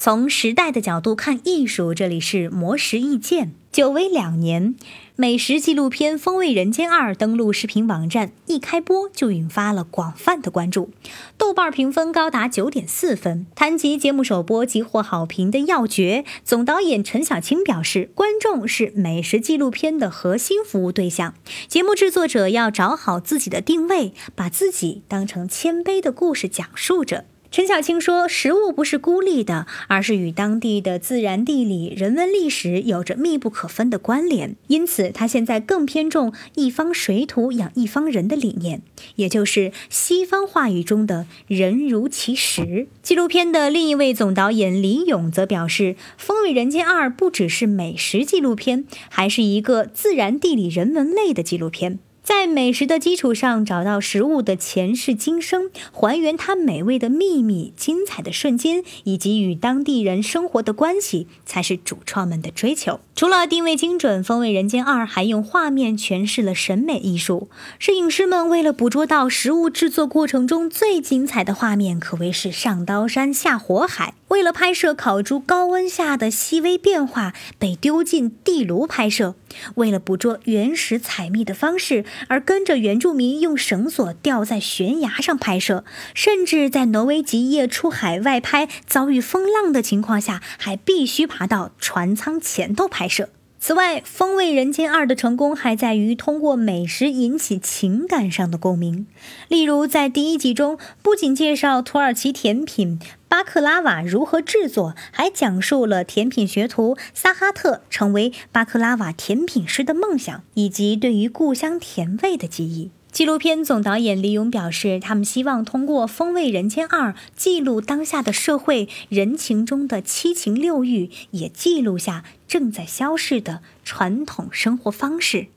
从时代的角度看艺术，这里是魔石意见。久违两年，美食纪录片《风味人间二》登陆视频网站，一开播就引发了广泛的关注，豆瓣评分高达九点四分。谈及节目首播即获好评的要诀，总导演陈小青表示，观众是美食纪录片的核心服务对象，节目制作者要找好自己的定位，把自己当成谦卑的故事讲述者。陈小青说：“食物不是孤立的，而是与当地的自然、地理、人文、历史有着密不可分的关联。因此，他现在更偏重‘一方水土养一方人’的理念，也就是西方话语中的‘人如其食’。”纪录片的另一位总导演李勇则表示，《风味人间二》不只是美食纪录片，还是一个自然、地理、人文类的纪录片。在美食的基础上找到食物的前世今生，还原它美味的秘密、精彩的瞬间，以及与当地人生活的关系，才是主创们的追求。除了定位精准，《风味人间二》还用画面诠释了审美艺术。摄影师们为了捕捉到食物制作过程中最精彩的画面，可谓是上刀山下火海。为了拍摄烤猪高温下的细微变化，被丢进地炉拍摄；为了捕捉原始采蜜的方式，而跟着原住民用绳索吊在悬崖上拍摄；甚至在挪威极夜出海外拍，遭遇风浪的情况下，还必须爬到船舱前头拍摄。此外，《风味人间二》的成功还在于通过美食引起情感上的共鸣。例如，在第一集中，不仅介绍土耳其甜品巴克拉瓦如何制作，还讲述了甜品学徒萨哈特成为巴克拉瓦甜品师的梦想，以及对于故乡甜味的记忆。纪录片总导演李勇表示，他们希望通过《风味人间二》记录当下的社会人情中的七情六欲，也记录下正在消逝的传统生活方式。